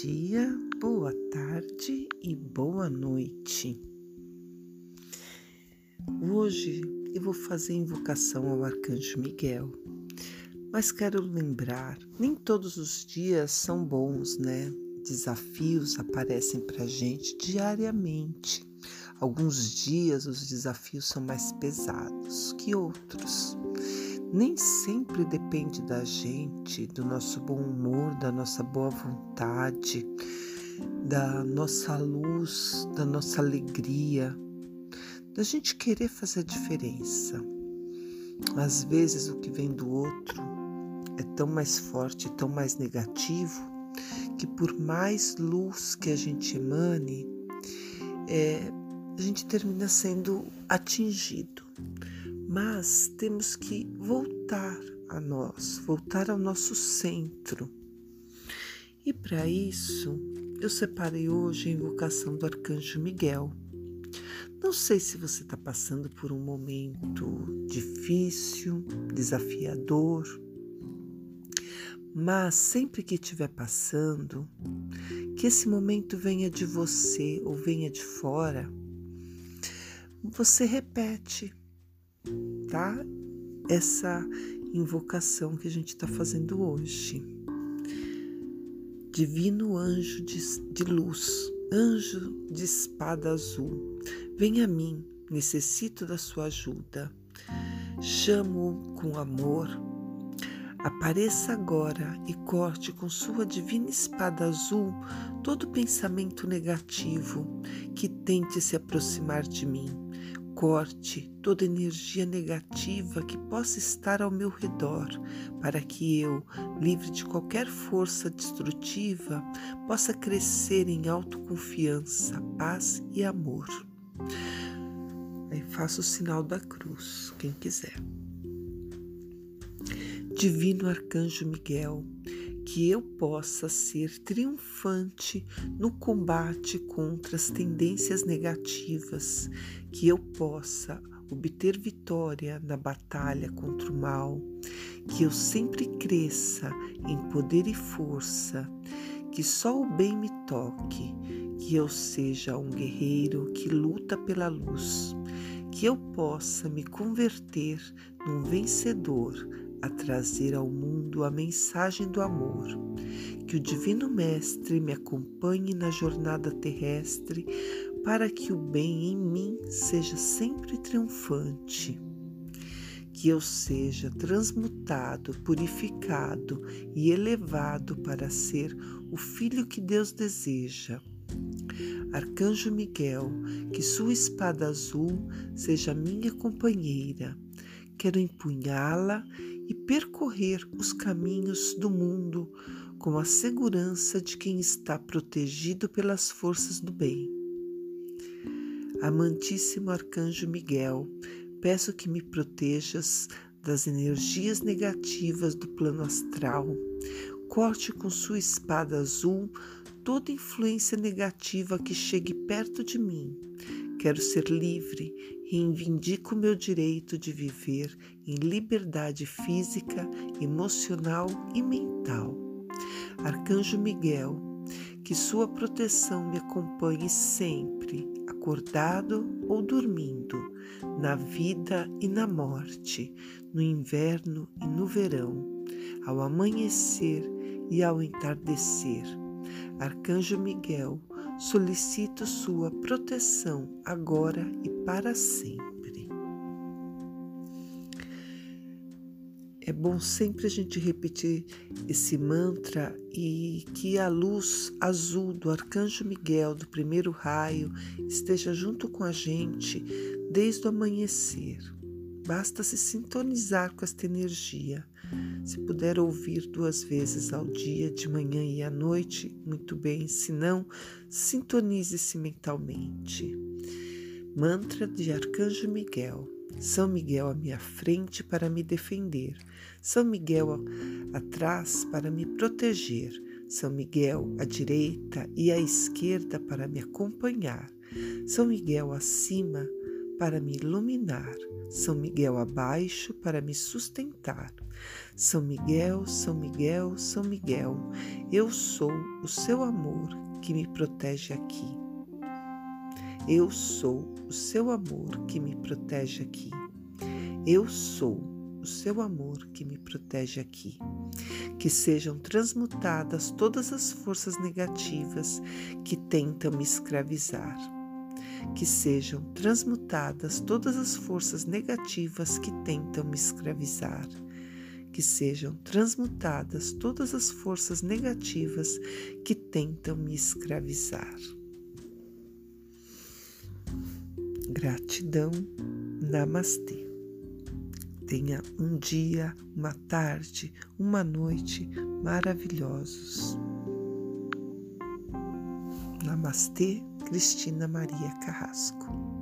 dia, boa tarde e boa noite. Hoje eu vou fazer invocação ao Arcanjo Miguel, mas quero lembrar: nem todos os dias são bons, né? Desafios aparecem para gente diariamente. Alguns dias os desafios são mais pesados que outros nem sempre depende da gente, do nosso bom humor, da nossa boa vontade, da nossa luz, da nossa alegria, da gente querer fazer a diferença. Às vezes o que vem do outro é tão mais forte, tão mais negativo, que por mais luz que a gente emane, é, a gente termina sendo atingido mas temos que voltar a nós, voltar ao nosso centro. E para isso, eu separei hoje a invocação do Arcanjo Miguel. Não sei se você está passando por um momento difícil, desafiador, mas sempre que estiver passando, que esse momento venha de você ou venha de fora, você repete tá? Essa invocação que a gente está fazendo hoje. Divino anjo de, de luz, anjo de espada azul, vem a mim, necessito da sua ajuda. Chamo com amor. Apareça agora e corte com sua divina espada azul todo pensamento negativo que tente se aproximar de mim corte toda energia negativa que possa estar ao meu redor, para que eu, livre de qualquer força destrutiva, possa crescer em autoconfiança, paz e amor. Aí faço o sinal da cruz, quem quiser. Divino Arcanjo Miguel, que eu possa ser triunfante no combate contra as tendências negativas, que eu possa obter vitória na batalha contra o mal, que eu sempre cresça em poder e força, que só o bem me toque, que eu seja um guerreiro que luta pela luz, que eu possa me converter num vencedor a trazer ao mundo a mensagem do amor. Que o Divino Mestre me acompanhe na jornada terrestre para que o bem em mim seja sempre triunfante. Que eu seja transmutado, purificado e elevado para ser o filho que Deus deseja. Arcanjo Miguel, que sua espada azul seja minha companheira. Quero empunhá-la e percorrer os caminhos do mundo com a segurança de quem está protegido pelas forças do bem. Amantíssimo Arcanjo Miguel, peço que me protejas das energias negativas do plano astral. Corte com sua espada azul toda influência negativa que chegue perto de mim. Quero ser livre reivindico meu direito de viver em liberdade física, emocional e mental. Arcanjo Miguel, que sua proteção me acompanhe sempre, acordado ou dormindo, na vida e na morte, no inverno e no verão, ao amanhecer e ao entardecer. Arcanjo Miguel, solicito sua proteção agora e para sempre. É bom sempre a gente repetir esse mantra e que a luz azul do Arcanjo Miguel, do primeiro raio, esteja junto com a gente desde o amanhecer. Basta se sintonizar com esta energia. Se puder ouvir duas vezes ao dia, de manhã e à noite, muito bem. Se não, sintonize-se mentalmente. Mantra de Arcanjo Miguel. São Miguel à minha frente para me defender. São Miguel atrás para me proteger. São Miguel à direita e à esquerda para me acompanhar. São Miguel acima para me iluminar, São Miguel abaixo para me sustentar. São Miguel, São Miguel, São Miguel, eu sou o seu amor que me protege aqui. Eu sou o seu amor que me protege aqui. Eu sou o seu amor que me protege aqui. Que sejam transmutadas todas as forças negativas que tentam me escravizar. Que sejam transmutadas todas as forças negativas que tentam me escravizar que sejam transmutadas todas as forças negativas que tentam me escravizar. Gratidão, Namastê. Tenha um dia, uma tarde, uma noite maravilhosos. Namastê, Cristina Maria Carrasco.